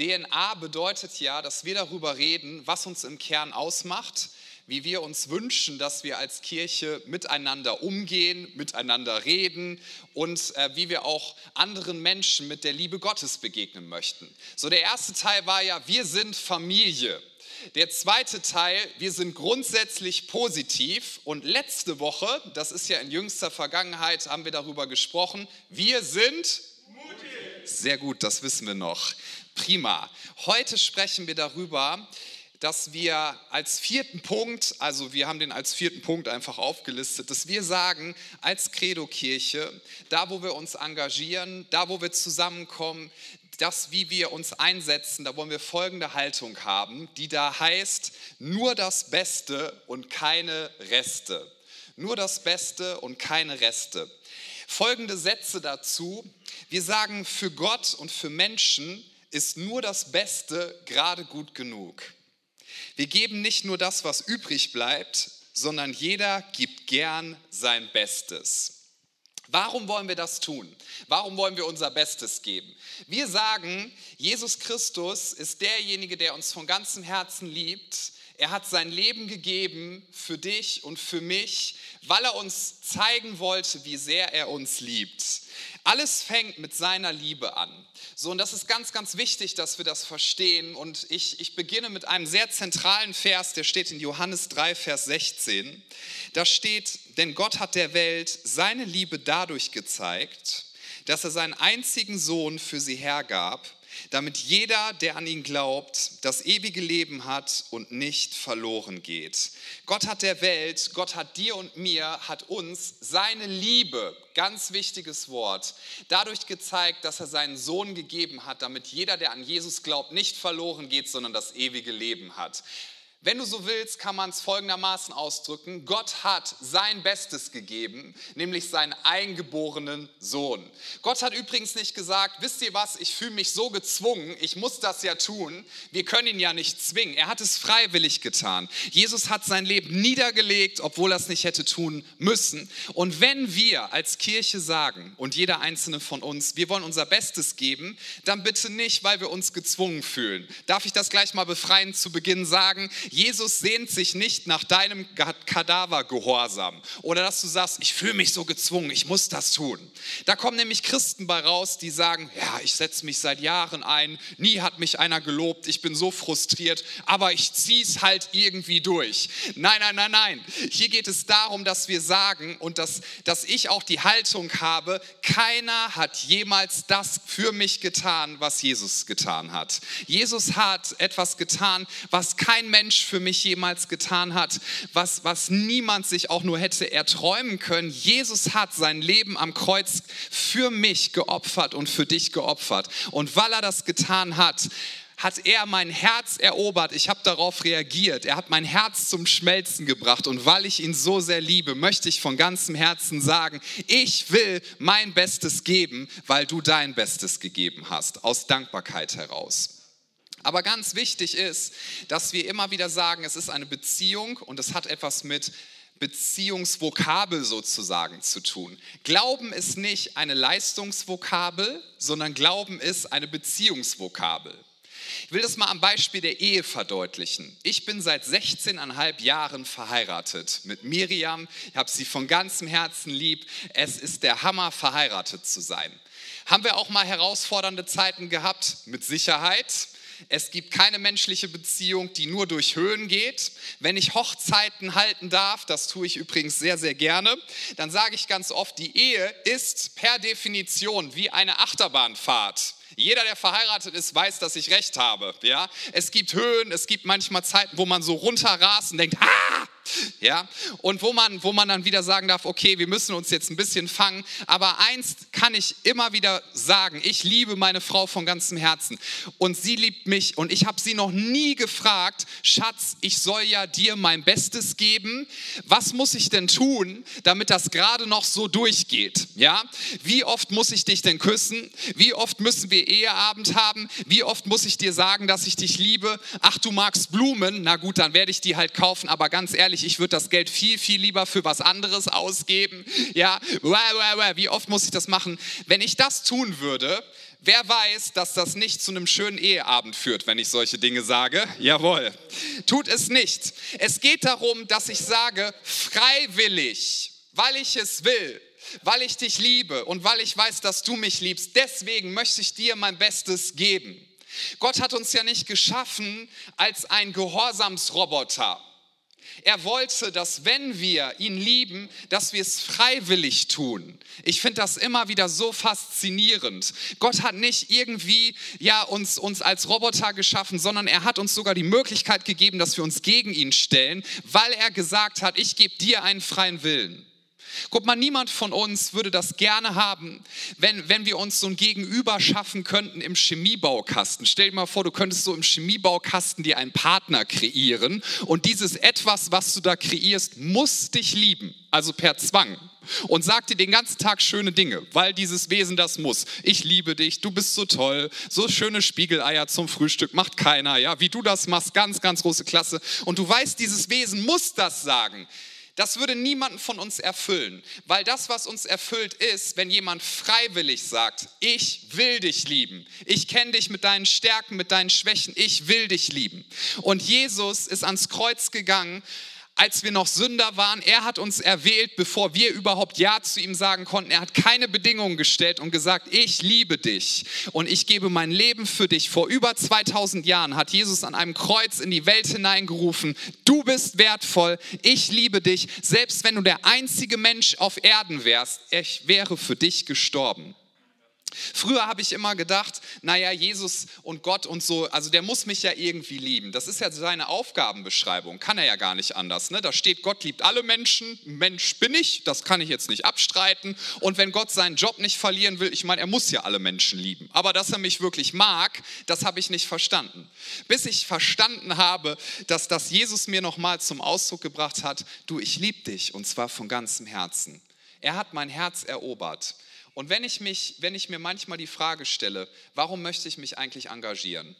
DNA bedeutet ja, dass wir darüber reden, was uns im Kern ausmacht, wie wir uns wünschen, dass wir als Kirche miteinander umgehen, miteinander reden und äh, wie wir auch anderen Menschen mit der Liebe Gottes begegnen möchten. So der erste Teil war ja, wir sind Familie. Der zweite Teil, wir sind grundsätzlich positiv. Und letzte Woche, das ist ja in jüngster Vergangenheit, haben wir darüber gesprochen, wir sind mutig. Sehr gut, das wissen wir noch. Prima. Heute sprechen wir darüber, dass wir als vierten Punkt, also wir haben den als vierten Punkt einfach aufgelistet, dass wir sagen, als Credo-Kirche, da wo wir uns engagieren, da wo wir zusammenkommen, das, wie wir uns einsetzen, da wollen wir folgende Haltung haben, die da heißt, nur das Beste und keine Reste. Nur das Beste und keine Reste. Folgende Sätze dazu. Wir sagen, für Gott und für Menschen ist nur das Beste gerade gut genug. Wir geben nicht nur das, was übrig bleibt, sondern jeder gibt gern sein Bestes. Warum wollen wir das tun? Warum wollen wir unser Bestes geben? Wir sagen, Jesus Christus ist derjenige, der uns von ganzem Herzen liebt. Er hat sein Leben gegeben für dich und für mich, weil er uns zeigen wollte, wie sehr er uns liebt. Alles fängt mit seiner Liebe an. So, und das ist ganz, ganz wichtig, dass wir das verstehen. Und ich, ich beginne mit einem sehr zentralen Vers, der steht in Johannes 3, Vers 16. Da steht, denn Gott hat der Welt seine Liebe dadurch gezeigt, dass er seinen einzigen Sohn für sie hergab, damit jeder, der an ihn glaubt, das ewige Leben hat und nicht verloren geht. Gott hat der Welt, Gott hat dir und mir, hat uns seine Liebe, ganz wichtiges Wort, dadurch gezeigt, dass er seinen Sohn gegeben hat, damit jeder, der an Jesus glaubt, nicht verloren geht, sondern das ewige Leben hat. Wenn du so willst, kann man es folgendermaßen ausdrücken. Gott hat sein Bestes gegeben, nämlich seinen eingeborenen Sohn. Gott hat übrigens nicht gesagt, wisst ihr was, ich fühle mich so gezwungen, ich muss das ja tun. Wir können ihn ja nicht zwingen. Er hat es freiwillig getan. Jesus hat sein Leben niedergelegt, obwohl er es nicht hätte tun müssen. Und wenn wir als Kirche sagen, und jeder einzelne von uns, wir wollen unser Bestes geben, dann bitte nicht, weil wir uns gezwungen fühlen. Darf ich das gleich mal befreien zu Beginn sagen? Jesus sehnt sich nicht nach deinem Kadavergehorsam oder dass du sagst, ich fühle mich so gezwungen, ich muss das tun. Da kommen nämlich Christen bei raus, die sagen, ja, ich setze mich seit Jahren ein, nie hat mich einer gelobt, ich bin so frustriert, aber ich ziehe es halt irgendwie durch. Nein, nein, nein, nein. Hier geht es darum, dass wir sagen und dass, dass ich auch die Haltung habe, keiner hat jemals das für mich getan, was Jesus getan hat. Jesus hat etwas getan, was kein Mensch für mich jemals getan hat, was, was niemand sich auch nur hätte erträumen können. Jesus hat sein Leben am Kreuz für mich geopfert und für dich geopfert. Und weil er das getan hat, hat er mein Herz erobert. Ich habe darauf reagiert. Er hat mein Herz zum Schmelzen gebracht. Und weil ich ihn so sehr liebe, möchte ich von ganzem Herzen sagen, ich will mein Bestes geben, weil du dein Bestes gegeben hast, aus Dankbarkeit heraus. Aber ganz wichtig ist, dass wir immer wieder sagen, es ist eine Beziehung und es hat etwas mit Beziehungsvokabel sozusagen zu tun. Glauben ist nicht eine Leistungsvokabel, sondern Glauben ist eine Beziehungsvokabel. Ich will das mal am Beispiel der Ehe verdeutlichen. Ich bin seit 16,5 Jahren verheiratet mit Miriam. Ich habe sie von ganzem Herzen lieb. Es ist der Hammer, verheiratet zu sein. Haben wir auch mal herausfordernde Zeiten gehabt? Mit Sicherheit. Es gibt keine menschliche Beziehung, die nur durch Höhen geht. Wenn ich Hochzeiten halten darf, das tue ich übrigens sehr, sehr gerne, dann sage ich ganz oft, die Ehe ist per Definition wie eine Achterbahnfahrt. Jeder, der verheiratet ist, weiß, dass ich recht habe. Ja? Es gibt Höhen, es gibt manchmal Zeiten, wo man so runterrast und denkt, ah! Ja? Und wo man, wo man dann wieder sagen darf, okay, wir müssen uns jetzt ein bisschen fangen. Aber eins kann ich immer wieder sagen, ich liebe meine Frau von ganzem Herzen und sie liebt mich und ich habe sie noch nie gefragt, Schatz, ich soll ja dir mein Bestes geben. Was muss ich denn tun, damit das gerade noch so durchgeht? Ja? Wie oft muss ich dich denn küssen? Wie oft müssen wir Eheabend haben? Wie oft muss ich dir sagen, dass ich dich liebe? Ach, du magst Blumen? Na gut, dann werde ich die halt kaufen, aber ganz ehrlich, ehrlich, ich würde das Geld viel, viel lieber für was anderes ausgeben. Ja, wie oft muss ich das machen? Wenn ich das tun würde, wer weiß, dass das nicht zu einem schönen Eheabend führt, wenn ich solche Dinge sage? Jawohl. Tut es nicht. Es geht darum, dass ich sage, freiwillig, weil ich es will weil ich dich liebe und weil ich weiß, dass du mich liebst. Deswegen möchte ich dir mein Bestes geben. Gott hat uns ja nicht geschaffen als ein Gehorsamsroboter. Er wollte, dass wenn wir ihn lieben, dass wir es freiwillig tun. Ich finde das immer wieder so faszinierend. Gott hat nicht irgendwie ja, uns, uns als Roboter geschaffen, sondern er hat uns sogar die Möglichkeit gegeben, dass wir uns gegen ihn stellen, weil er gesagt hat, ich gebe dir einen freien Willen. Guck mal, niemand von uns würde das gerne haben, wenn, wenn wir uns so ein Gegenüber schaffen könnten im Chemiebaukasten. Stell dir mal vor, du könntest so im Chemiebaukasten dir einen Partner kreieren und dieses etwas, was du da kreierst, muss dich lieben, also per Zwang. Und sagt dir den ganzen Tag schöne Dinge, weil dieses Wesen das muss. Ich liebe dich, du bist so toll, so schöne Spiegeleier zum Frühstück macht keiner, ja, wie du das machst, ganz, ganz große Klasse. Und du weißt, dieses Wesen muss das sagen. Das würde niemanden von uns erfüllen, weil das, was uns erfüllt, ist, wenn jemand freiwillig sagt, ich will dich lieben, ich kenne dich mit deinen Stärken, mit deinen Schwächen, ich will dich lieben. Und Jesus ist ans Kreuz gegangen als wir noch Sünder waren. Er hat uns erwählt, bevor wir überhaupt Ja zu ihm sagen konnten. Er hat keine Bedingungen gestellt und gesagt, ich liebe dich und ich gebe mein Leben für dich. Vor über 2000 Jahren hat Jesus an einem Kreuz in die Welt hineingerufen, du bist wertvoll, ich liebe dich. Selbst wenn du der einzige Mensch auf Erden wärst, ich wäre für dich gestorben. Früher habe ich immer gedacht, naja, Jesus und Gott und so, also der muss mich ja irgendwie lieben. Das ist ja seine Aufgabenbeschreibung, kann er ja gar nicht anders. Ne? Da steht, Gott liebt alle Menschen, Mensch bin ich, das kann ich jetzt nicht abstreiten. Und wenn Gott seinen Job nicht verlieren will, ich meine, er muss ja alle Menschen lieben. Aber dass er mich wirklich mag, das habe ich nicht verstanden. Bis ich verstanden habe, dass das Jesus mir nochmal zum Ausdruck gebracht hat, du, ich liebe dich und zwar von ganzem Herzen. Er hat mein Herz erobert. Und wenn ich, mich, wenn ich mir manchmal die Frage stelle, warum möchte ich mich eigentlich engagieren?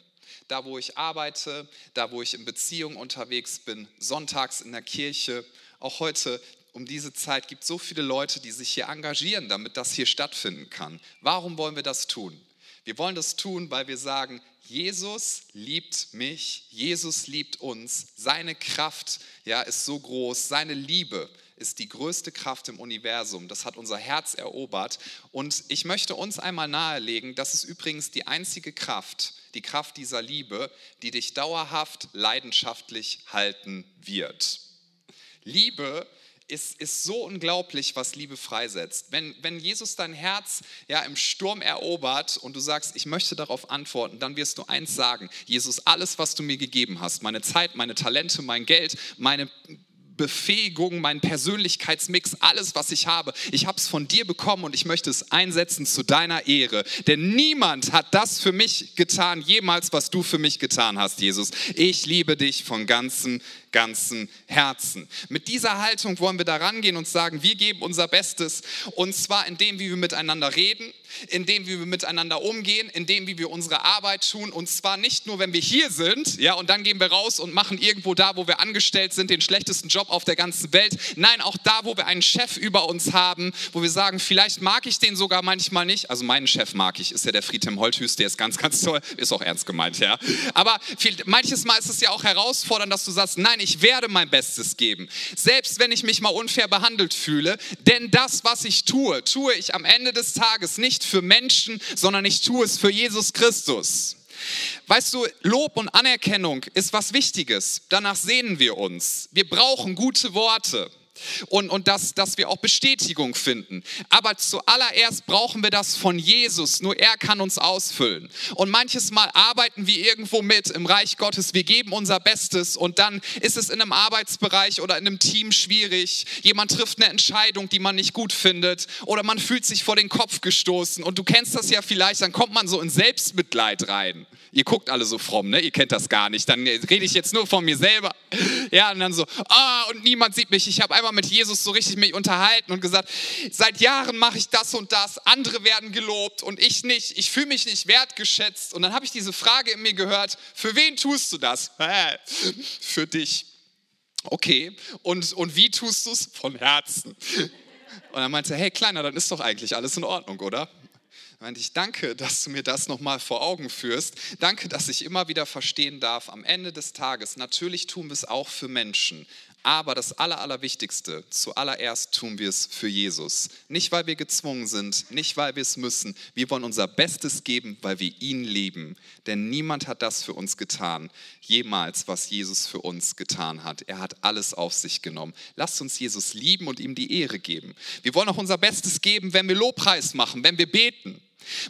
Da, wo ich arbeite, da, wo ich in Beziehung unterwegs bin, sonntags in der Kirche, auch heute um diese Zeit gibt es so viele Leute, die sich hier engagieren, damit das hier stattfinden kann. Warum wollen wir das tun? Wir wollen das tun, weil wir sagen, Jesus liebt mich, Jesus liebt uns, seine Kraft ja, ist so groß, seine Liebe ist die größte Kraft im Universum. Das hat unser Herz erobert. Und ich möchte uns einmal nahelegen, das ist übrigens die einzige Kraft, die Kraft dieser Liebe, die dich dauerhaft leidenschaftlich halten wird. Liebe ist, ist so unglaublich, was Liebe freisetzt. Wenn, wenn Jesus dein Herz ja im Sturm erobert und du sagst, ich möchte darauf antworten, dann wirst du eins sagen, Jesus, alles, was du mir gegeben hast, meine Zeit, meine Talente, mein Geld, meine Befähigung, mein Persönlichkeitsmix, alles, was ich habe. Ich habe es von dir bekommen und ich möchte es einsetzen zu deiner Ehre. Denn niemand hat das für mich getan, jemals, was du für mich getan hast, Jesus. Ich liebe dich von ganzem ganzen Herzen. Mit dieser Haltung wollen wir da rangehen und sagen, wir geben unser Bestes und zwar in dem, wie wir miteinander reden, in dem, wie wir miteinander umgehen, in dem, wie wir unsere Arbeit tun und zwar nicht nur, wenn wir hier sind, ja, und dann gehen wir raus und machen irgendwo da, wo wir angestellt sind, den schlechtesten Job auf der ganzen Welt. Nein, auch da, wo wir einen Chef über uns haben, wo wir sagen, vielleicht mag ich den sogar manchmal nicht. Also meinen Chef mag ich, ist ja der Friedhelm Holthüß, der ist ganz, ganz toll, ist auch ernst gemeint, ja. Aber viel, manches Mal ist es ja auch herausfordernd, dass du sagst, nein, ich werde mein Bestes geben, selbst wenn ich mich mal unfair behandelt fühle, denn das, was ich tue, tue ich am Ende des Tages nicht für Menschen, sondern ich tue es für Jesus Christus. Weißt du, Lob und Anerkennung ist was Wichtiges. Danach sehnen wir uns. Wir brauchen gute Worte und, und dass, dass wir auch Bestätigung finden. Aber zuallererst brauchen wir das von Jesus. Nur er kann uns ausfüllen. Und manches Mal arbeiten wir irgendwo mit im Reich Gottes. Wir geben unser Bestes und dann ist es in einem Arbeitsbereich oder in einem Team schwierig. Jemand trifft eine Entscheidung, die man nicht gut findet oder man fühlt sich vor den Kopf gestoßen. Und du kennst das ja vielleicht, dann kommt man so in Selbstmitleid rein. Ihr guckt alle so fromm, ne? Ihr kennt das gar nicht. Dann rede ich jetzt nur von mir selber. Ja, und dann so, ah, und niemand sieht mich. Ich habe einmal mit Jesus so richtig mich unterhalten und gesagt, seit Jahren mache ich das und das, andere werden gelobt und ich nicht. Ich fühle mich nicht wertgeschätzt. Und dann habe ich diese Frage in mir gehört, für wen tust du das? Für dich. Okay, und, und wie tust du es? Von Herzen. Und dann meinte er, hey Kleiner, dann ist doch eigentlich alles in Ordnung, oder? Meinte ich, danke, dass du mir das nochmal vor Augen führst. Danke, dass ich immer wieder verstehen darf, am Ende des Tages, natürlich tun wir es auch für Menschen, aber das Aller, Allerwichtigste, zuallererst tun wir es für Jesus. Nicht, weil wir gezwungen sind, nicht, weil wir es müssen. Wir wollen unser Bestes geben, weil wir ihn lieben. Denn niemand hat das für uns getan, jemals, was Jesus für uns getan hat. Er hat alles auf sich genommen. Lasst uns Jesus lieben und ihm die Ehre geben. Wir wollen auch unser Bestes geben, wenn wir Lobpreis machen, wenn wir beten.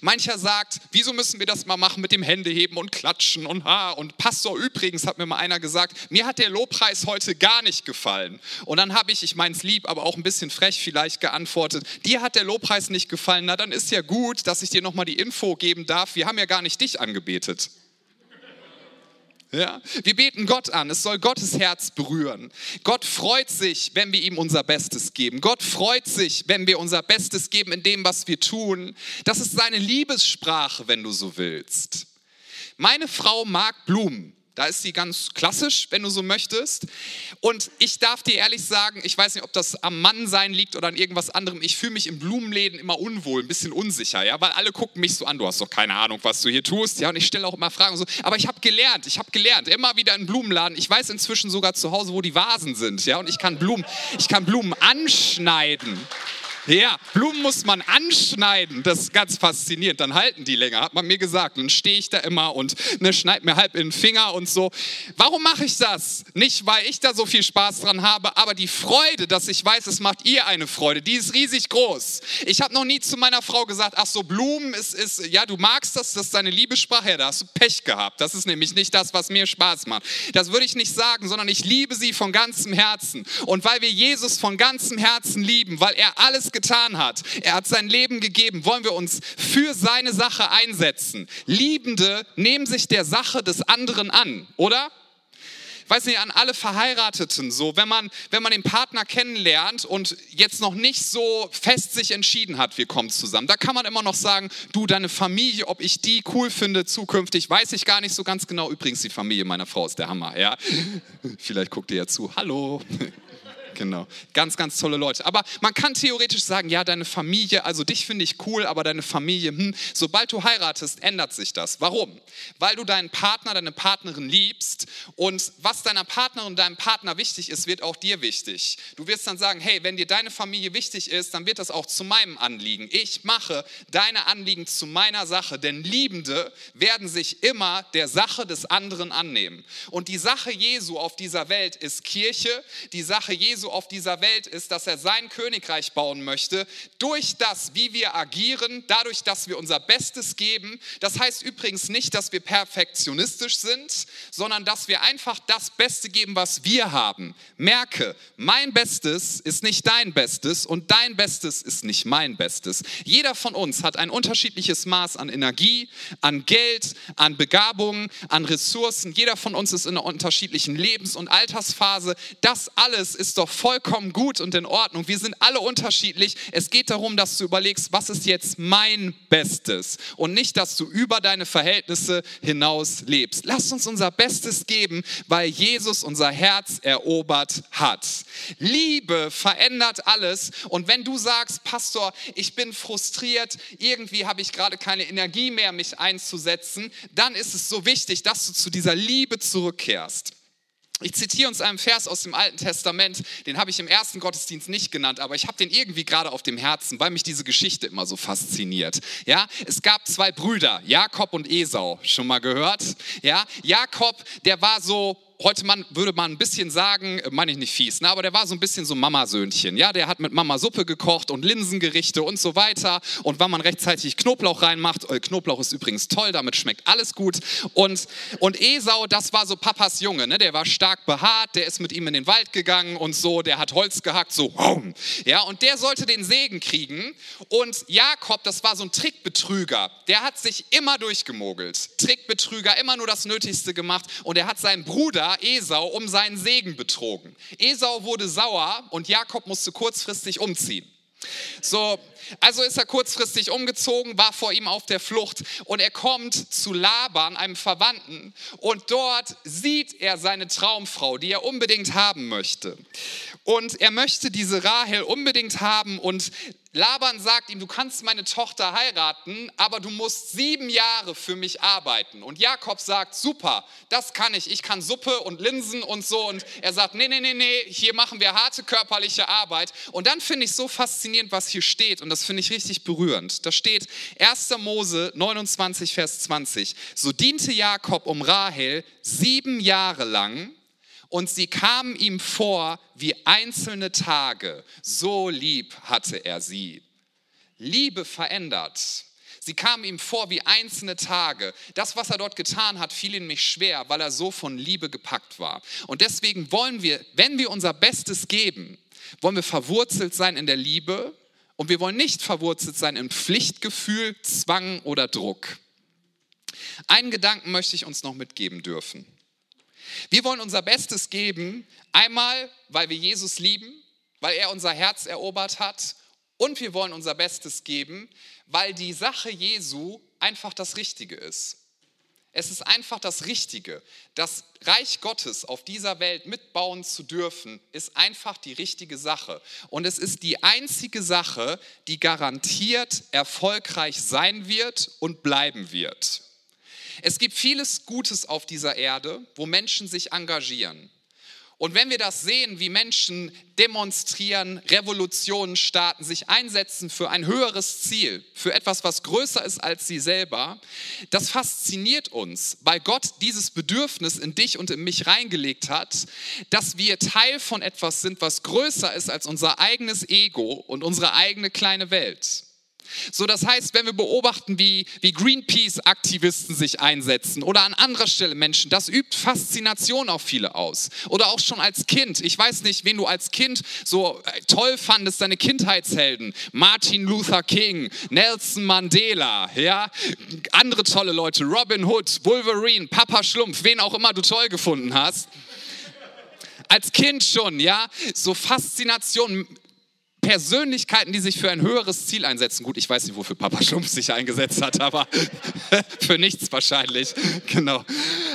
Mancher sagt, wieso müssen wir das mal machen mit dem Händeheben und Klatschen und ha. Und Pastor übrigens hat mir mal einer gesagt, mir hat der Lobpreis heute gar nicht gefallen. Und dann habe ich, ich meine es lieb, aber auch ein bisschen frech vielleicht geantwortet, dir hat der Lobpreis nicht gefallen, na dann ist ja gut, dass ich dir nochmal die Info geben darf, wir haben ja gar nicht dich angebetet. Ja? Wir beten Gott an, es soll Gottes Herz berühren. Gott freut sich, wenn wir ihm unser Bestes geben. Gott freut sich, wenn wir unser Bestes geben in dem, was wir tun. Das ist seine Liebessprache, wenn du so willst. Meine Frau mag Blumen. Da ist sie ganz klassisch, wenn du so möchtest. Und ich darf dir ehrlich sagen, ich weiß nicht, ob das am Mannsein liegt oder an irgendwas anderem. Ich fühle mich in Blumenläden immer unwohl, ein bisschen unsicher, ja, weil alle gucken mich so an. Du hast doch keine Ahnung, was du hier tust, ja. Und ich stelle auch immer Fragen so. Aber ich habe gelernt, ich habe gelernt, immer wieder in Blumenladen. Ich weiß inzwischen sogar zu Hause, wo die Vasen sind, ja. Und ich kann Blumen, ich kann Blumen anschneiden. Ja, Blumen muss man anschneiden. Das ist ganz faszinierend. Dann halten die länger, hat man mir gesagt. Dann stehe ich da immer und ne, schneid mir halb in den Finger und so. Warum mache ich das? Nicht, weil ich da so viel Spaß dran habe, aber die Freude, dass ich weiß, es macht ihr eine Freude, die ist riesig groß. Ich habe noch nie zu meiner Frau gesagt, ach so, Blumen ist, ist, ja, du magst das, das ist deine Liebessprache. Ja, da hast du Pech gehabt. Das ist nämlich nicht das, was mir Spaß macht. Das würde ich nicht sagen, sondern ich liebe sie von ganzem Herzen. Und weil wir Jesus von ganzem Herzen lieben, weil er alles getan hat. Er hat sein Leben gegeben. Wollen wir uns für seine Sache einsetzen? Liebende nehmen sich der Sache des anderen an, oder? Ich weiß nicht, an alle Verheirateten so, wenn man, wenn man den Partner kennenlernt und jetzt noch nicht so fest sich entschieden hat, wir kommen zusammen, da kann man immer noch sagen, du, deine Familie, ob ich die cool finde zukünftig, weiß ich gar nicht so ganz genau. Übrigens, die Familie meiner Frau ist der Hammer, ja. Vielleicht guckt ihr ja zu. Hallo. Genau. Ganz, ganz tolle Leute. Aber man kann theoretisch sagen, ja, deine Familie, also dich finde ich cool, aber deine Familie, hm, sobald du heiratest, ändert sich das. Warum? Weil du deinen Partner, deine Partnerin liebst und was deiner Partnerin, deinem Partner wichtig ist, wird auch dir wichtig. Du wirst dann sagen, hey, wenn dir deine Familie wichtig ist, dann wird das auch zu meinem Anliegen. Ich mache deine Anliegen zu meiner Sache, denn Liebende werden sich immer der Sache des anderen annehmen. Und die Sache Jesu auf dieser Welt ist Kirche, die Sache Jesu auf dieser Welt ist, dass er sein Königreich bauen möchte, durch das, wie wir agieren, dadurch, dass wir unser Bestes geben. Das heißt übrigens nicht, dass wir perfektionistisch sind, sondern dass wir einfach das Beste geben, was wir haben. Merke, mein Bestes ist nicht dein Bestes und dein Bestes ist nicht mein Bestes. Jeder von uns hat ein unterschiedliches Maß an Energie, an Geld, an Begabungen, an Ressourcen. Jeder von uns ist in einer unterschiedlichen Lebens- und Altersphase. Das alles ist doch vollkommen gut und in Ordnung. Wir sind alle unterschiedlich. Es geht darum, dass du überlegst, was ist jetzt mein Bestes und nicht, dass du über deine Verhältnisse hinaus lebst. Lass uns unser Bestes geben, weil Jesus unser Herz erobert hat. Liebe verändert alles und wenn du sagst, Pastor, ich bin frustriert, irgendwie habe ich gerade keine Energie mehr, mich einzusetzen, dann ist es so wichtig, dass du zu dieser Liebe zurückkehrst. Ich zitiere uns einen Vers aus dem Alten Testament, den habe ich im ersten Gottesdienst nicht genannt, aber ich habe den irgendwie gerade auf dem Herzen, weil mich diese Geschichte immer so fasziniert. Ja, es gab zwei Brüder, Jakob und Esau, schon mal gehört? Ja, Jakob, der war so heute man, würde man ein bisschen sagen, äh, meine ich nicht fies, ne, aber der war so ein bisschen so Mamasöhnchen. Ja, der hat mit Mama Suppe gekocht und Linsengerichte und so weiter. Und wenn man rechtzeitig Knoblauch reinmacht, äh, Knoblauch ist übrigens toll, damit schmeckt alles gut. Und, und Esau, das war so Papas Junge, ne, der war stark behaart, der ist mit ihm in den Wald gegangen und so, der hat Holz gehackt, so, ja, und der sollte den Segen kriegen. Und Jakob, das war so ein Trickbetrüger, der hat sich immer durchgemogelt. Trickbetrüger, immer nur das Nötigste gemacht und er hat seinen Bruder Esau um seinen Segen betrogen. Esau wurde sauer und Jakob musste kurzfristig umziehen. So, Also ist er kurzfristig umgezogen, war vor ihm auf der Flucht und er kommt zu Laban, einem Verwandten, und dort sieht er seine Traumfrau, die er unbedingt haben möchte. Und er möchte diese Rahel unbedingt haben und Laban sagt ihm, du kannst meine Tochter heiraten, aber du musst sieben Jahre für mich arbeiten. Und Jakob sagt, super, das kann ich. Ich kann Suppe und Linsen und so. Und er sagt, nee, nee, nee, nee, hier machen wir harte körperliche Arbeit. Und dann finde ich so faszinierend, was hier steht. Und das finde ich richtig berührend. Da steht 1. Mose 29, Vers 20. So diente Jakob um Rahel sieben Jahre lang und sie kamen ihm vor wie einzelne Tage. So lieb hatte er sie. Liebe verändert. Sie kamen ihm vor wie einzelne Tage. Das, was er dort getan hat, fiel ihm nicht schwer, weil er so von Liebe gepackt war. Und deswegen wollen wir, wenn wir unser Bestes geben, wollen wir verwurzelt sein in der Liebe und wir wollen nicht verwurzelt sein in Pflichtgefühl, Zwang oder Druck. Einen Gedanken möchte ich uns noch mitgeben dürfen. Wir wollen unser Bestes geben, einmal, weil wir Jesus lieben, weil er unser Herz erobert hat und wir wollen unser Bestes geben, weil die Sache Jesu einfach das Richtige ist. Es ist einfach das Richtige. Das Reich Gottes auf dieser Welt mitbauen zu dürfen, ist einfach die richtige Sache. Und es ist die einzige Sache, die garantiert erfolgreich sein wird und bleiben wird. Es gibt vieles Gutes auf dieser Erde, wo Menschen sich engagieren. Und wenn wir das sehen, wie Menschen demonstrieren, Revolutionen starten, sich einsetzen für ein höheres Ziel, für etwas, was größer ist als sie selber, das fasziniert uns, weil Gott dieses Bedürfnis in dich und in mich reingelegt hat, dass wir Teil von etwas sind, was größer ist als unser eigenes Ego und unsere eigene kleine Welt. So, das heißt, wenn wir beobachten, wie, wie Greenpeace-Aktivisten sich einsetzen oder an anderer Stelle Menschen, das übt Faszination auf viele aus. Oder auch schon als Kind. Ich weiß nicht, wen du als Kind so äh, toll fandest, deine Kindheitshelden. Martin Luther King, Nelson Mandela, ja, andere tolle Leute, Robin Hood, Wolverine, Papa Schlumpf, wen auch immer du toll gefunden hast als Kind schon, ja, so Faszination, Persönlichkeiten, die sich für ein höheres Ziel einsetzen. Gut, ich weiß nicht, wofür Papa Schlumpf sich eingesetzt hat, aber für nichts wahrscheinlich. Genau.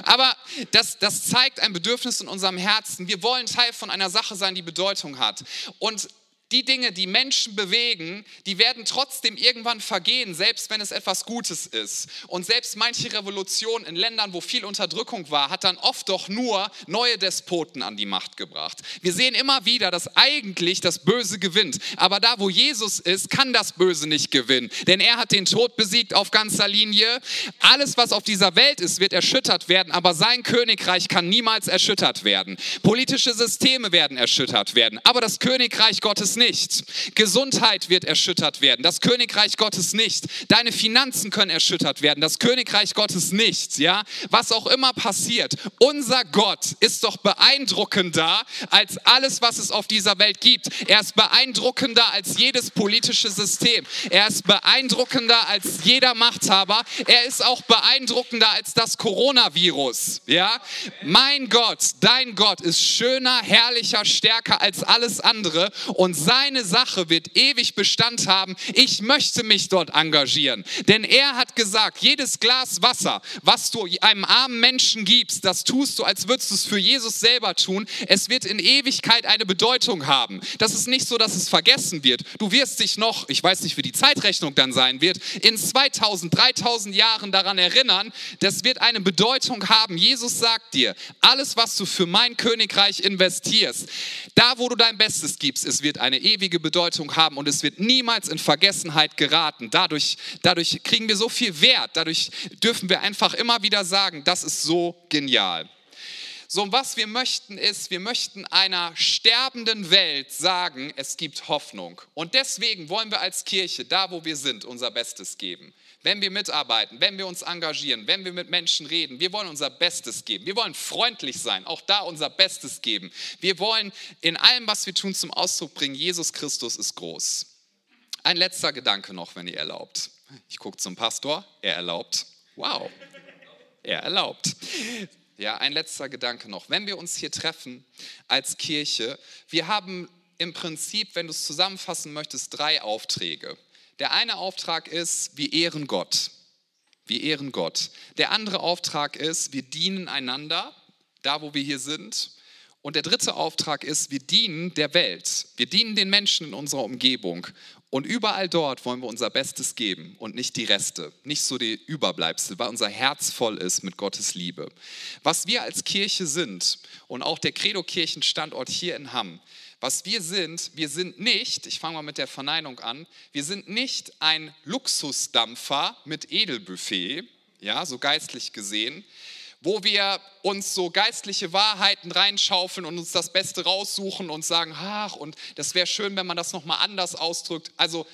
Aber das, das zeigt ein Bedürfnis in unserem Herzen. Wir wollen Teil von einer Sache sein, die Bedeutung hat. Und die Dinge, die Menschen bewegen, die werden trotzdem irgendwann vergehen, selbst wenn es etwas Gutes ist. Und selbst manche Revolution in Ländern, wo viel Unterdrückung war, hat dann oft doch nur neue Despoten an die Macht gebracht. Wir sehen immer wieder, dass eigentlich das Böse gewinnt. Aber da, wo Jesus ist, kann das Böse nicht gewinnen. Denn er hat den Tod besiegt auf ganzer Linie. Alles, was auf dieser Welt ist, wird erschüttert werden. Aber sein Königreich kann niemals erschüttert werden. Politische Systeme werden erschüttert werden. Aber das Königreich Nicht. Gesundheit wird erschüttert werden, das Königreich Gottes nicht. Deine Finanzen können erschüttert werden, das Königreich Gottes nicht. Ja, was auch immer passiert, unser Gott ist doch beeindruckender als alles, was es auf dieser Welt gibt. Er ist beeindruckender als jedes politische System. Er ist beeindruckender als jeder Machthaber. Er ist auch beeindruckender als das Coronavirus. Ja, mein Gott, dein Gott ist schöner, herrlicher, stärker als alles andere und seine Sache wird ewig Bestand haben. Ich möchte mich dort engagieren. Denn er hat gesagt, jedes Glas Wasser, was du einem armen Menschen gibst, das tust du, als würdest du es für Jesus selber tun. Es wird in Ewigkeit eine Bedeutung haben. Das ist nicht so, dass es vergessen wird. Du wirst dich noch, ich weiß nicht, wie die Zeitrechnung dann sein wird, in 2000, 3000 Jahren daran erinnern. Das wird eine Bedeutung haben. Jesus sagt dir, alles, was du für mein Königreich investierst, da, wo du dein Bestes gibst, es wird eine eine ewige Bedeutung haben und es wird niemals in Vergessenheit geraten. Dadurch, dadurch kriegen wir so viel Wert, dadurch dürfen wir einfach immer wieder sagen, das ist so genial. So, und was wir möchten ist, wir möchten einer sterbenden Welt sagen, es gibt Hoffnung. Und deswegen wollen wir als Kirche, da wo wir sind, unser Bestes geben wenn wir mitarbeiten, wenn wir uns engagieren, wenn wir mit Menschen reden. Wir wollen unser Bestes geben. Wir wollen freundlich sein, auch da unser Bestes geben. Wir wollen in allem, was wir tun, zum Ausdruck bringen, Jesus Christus ist groß. Ein letzter Gedanke noch, wenn ihr erlaubt. Ich gucke zum Pastor, er erlaubt. Wow, er erlaubt. Ja, ein letzter Gedanke noch. Wenn wir uns hier treffen als Kirche, wir haben im Prinzip, wenn du es zusammenfassen möchtest, drei Aufträge. Der eine Auftrag ist, wir ehren Gott. Wir ehren Gott. Der andere Auftrag ist, wir dienen einander, da wo wir hier sind. Und der dritte Auftrag ist, wir dienen der Welt. Wir dienen den Menschen in unserer Umgebung. Und überall dort wollen wir unser Bestes geben und nicht die Reste, nicht so die Überbleibsel, weil unser Herz voll ist mit Gottes Liebe. Was wir als Kirche sind und auch der Credo-Kirchenstandort hier in Hamm, was wir sind, wir sind nicht, ich fange mal mit der Verneinung an, wir sind nicht ein Luxusdampfer mit Edelbuffet, ja, so geistlich gesehen, wo wir uns so geistliche Wahrheiten reinschaufeln und uns das Beste raussuchen und sagen, ach, und das wäre schön, wenn man das nochmal anders ausdrückt. Also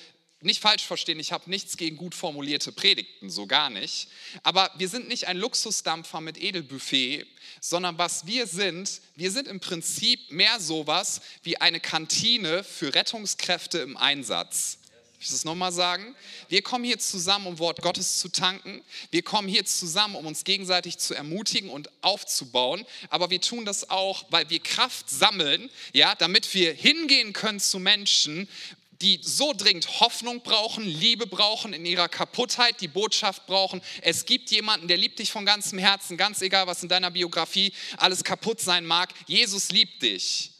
nicht falsch verstehen, ich habe nichts gegen gut formulierte Predigten, so gar nicht. Aber wir sind nicht ein Luxusdampfer mit Edelbuffet, sondern was wir sind, wir sind im Prinzip mehr sowas wie eine Kantine für Rettungskräfte im Einsatz. Ich muss es nochmal sagen. Wir kommen hier zusammen, um Wort Gottes zu tanken. Wir kommen hier zusammen, um uns gegenseitig zu ermutigen und aufzubauen. Aber wir tun das auch, weil wir Kraft sammeln, ja, damit wir hingehen können zu Menschen, die so dringend Hoffnung brauchen, Liebe brauchen, in ihrer Kaputtheit die Botschaft brauchen. Es gibt jemanden, der liebt dich von ganzem Herzen, ganz egal, was in deiner Biografie alles kaputt sein mag. Jesus liebt dich.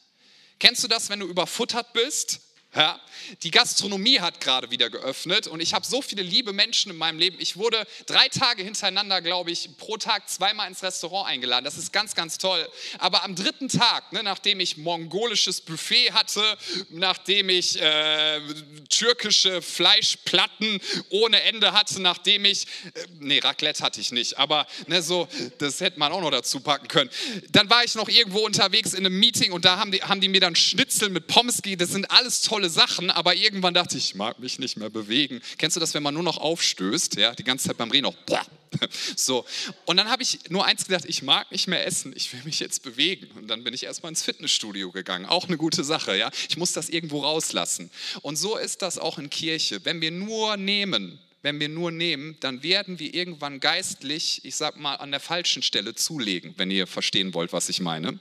Kennst du das, wenn du überfuttert bist? Ja, die Gastronomie hat gerade wieder geöffnet und ich habe so viele liebe Menschen in meinem Leben. Ich wurde drei Tage hintereinander, glaube ich, pro Tag zweimal ins Restaurant eingeladen. Das ist ganz, ganz toll. Aber am dritten Tag, ne, nachdem ich mongolisches Buffet hatte, nachdem ich äh, türkische Fleischplatten ohne Ende hatte, nachdem ich, äh, nee, Raclette hatte ich nicht, aber ne, so, das hätte man auch noch dazu packen können. Dann war ich noch irgendwo unterwegs in einem Meeting und da haben die, haben die mir dann Schnitzel mit Pommes gegeben. Das sind alles tolle tolle Sachen, aber irgendwann dachte ich, ich mag mich nicht mehr bewegen. Kennst du das, wenn man nur noch aufstößt, ja, die ganze Zeit beim Reden noch, boah, so. Und dann habe ich nur eins gedacht, ich mag nicht mehr essen, ich will mich jetzt bewegen. Und dann bin ich erstmal ins Fitnessstudio gegangen, auch eine gute Sache, ja. Ich muss das irgendwo rauslassen. Und so ist das auch in Kirche. Wenn wir nur nehmen, wenn wir nur nehmen, dann werden wir irgendwann geistlich, ich sag mal, an der falschen Stelle zulegen, wenn ihr verstehen wollt, was ich meine.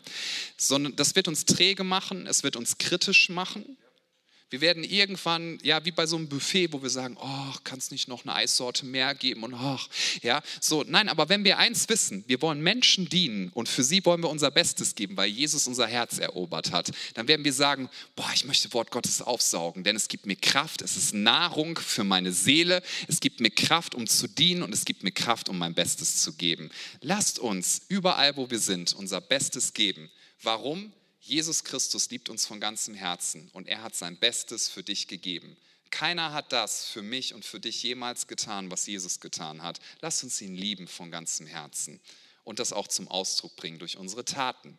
Sondern das wird uns träge machen, es wird uns kritisch machen. Wir werden irgendwann, ja, wie bei so einem Buffet, wo wir sagen, oh, kann es nicht noch eine Eissorte mehr geben und ach, ja, so, nein, aber wenn wir eins wissen, wir wollen Menschen dienen und für sie wollen wir unser Bestes geben, weil Jesus unser Herz erobert hat, dann werden wir sagen, boah, ich möchte Wort Gottes aufsaugen, denn es gibt mir Kraft, es ist Nahrung für meine Seele, es gibt mir Kraft, um zu dienen und es gibt mir Kraft, um mein Bestes zu geben. Lasst uns überall, wo wir sind, unser Bestes geben. Warum? Jesus Christus liebt uns von ganzem Herzen und er hat sein Bestes für dich gegeben. Keiner hat das für mich und für dich jemals getan, was Jesus getan hat. Lass uns ihn lieben von ganzem Herzen und das auch zum Ausdruck bringen durch unsere Taten.